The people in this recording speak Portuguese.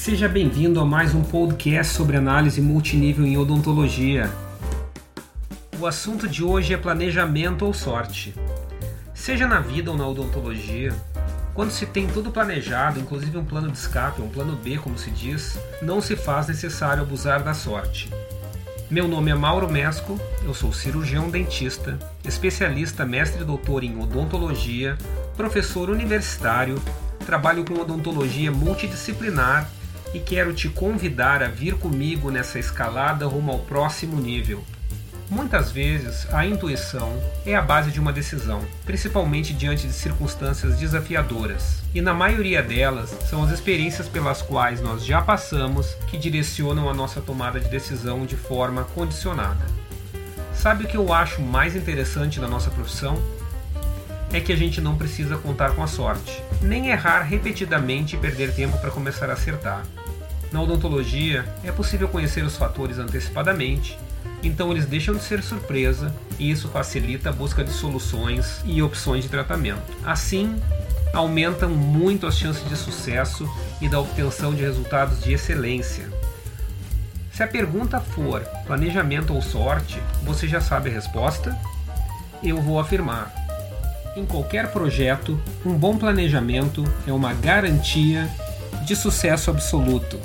Seja bem-vindo a mais um podcast sobre análise multinível em odontologia. O assunto de hoje é planejamento ou sorte. Seja na vida ou na odontologia, quando se tem tudo planejado, inclusive um plano de escape, um plano B, como se diz, não se faz necessário abusar da sorte. Meu nome é Mauro Mesco, eu sou cirurgião dentista, especialista mestre e doutor em odontologia, professor universitário, trabalho com odontologia multidisciplinar e quero te convidar a vir comigo nessa escalada rumo ao próximo nível. Muitas vezes, a intuição é a base de uma decisão, principalmente diante de circunstâncias desafiadoras, e na maioria delas são as experiências pelas quais nós já passamos que direcionam a nossa tomada de decisão de forma condicionada. Sabe o que eu acho mais interessante na nossa profissão? É que a gente não precisa contar com a sorte, nem errar repetidamente e perder tempo para começar a acertar. Na odontologia, é possível conhecer os fatores antecipadamente, então eles deixam de ser surpresa e isso facilita a busca de soluções e opções de tratamento. Assim, aumentam muito as chances de sucesso e da obtenção de resultados de excelência. Se a pergunta for planejamento ou sorte, você já sabe a resposta? Eu vou afirmar. Em qualquer projeto, um bom planejamento é uma garantia de sucesso absoluto.